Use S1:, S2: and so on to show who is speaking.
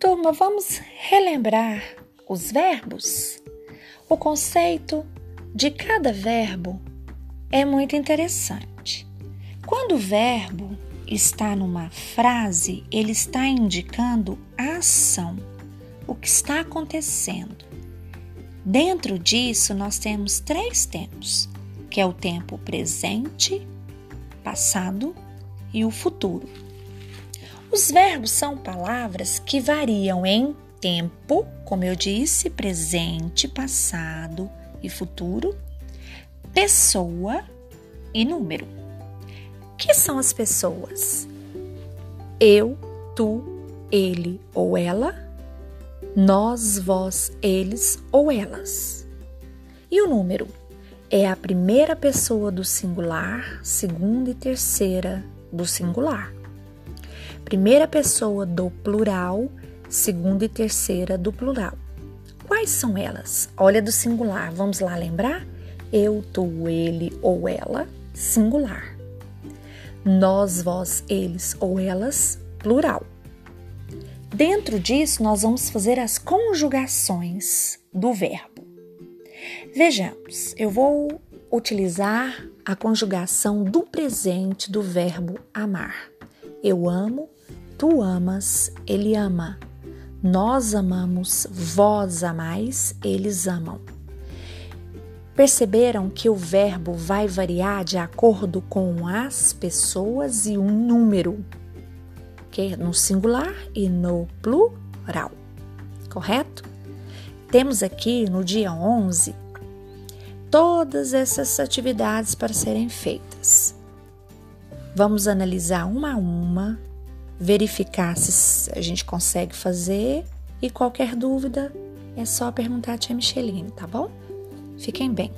S1: turma, vamos relembrar os verbos? O conceito de cada verbo é muito interessante. Quando o verbo está numa frase, ele está indicando a ação, o que está acontecendo. Dentro disso, nós temos três tempos, que é o tempo presente, passado e o futuro. Os verbos são palavras que variam em tempo, como eu disse, presente, passado e futuro, pessoa e número. Que são as pessoas? Eu, tu, ele ou ela, nós, vós, eles ou elas. E o número? É a primeira pessoa do singular, segunda e terceira do singular. Primeira pessoa do plural, segunda e terceira do plural. Quais são elas? Olha do singular, vamos lá lembrar? Eu, tu, ele ou ela, singular. Nós, vós, eles ou elas, plural. Dentro disso, nós vamos fazer as conjugações do verbo. Vejamos, eu vou utilizar a conjugação do presente do verbo amar. Eu amo, tu amas, ele ama. Nós amamos, vós amais, eles amam. Perceberam que o verbo vai variar de acordo com as pessoas e um número, que é no singular e no plural, correto? Temos aqui no dia 11 todas essas atividades para serem feitas. Vamos analisar uma a uma verificar se a gente consegue fazer e qualquer dúvida é só perguntar a tia Micheline, tá bom? Fiquem bem.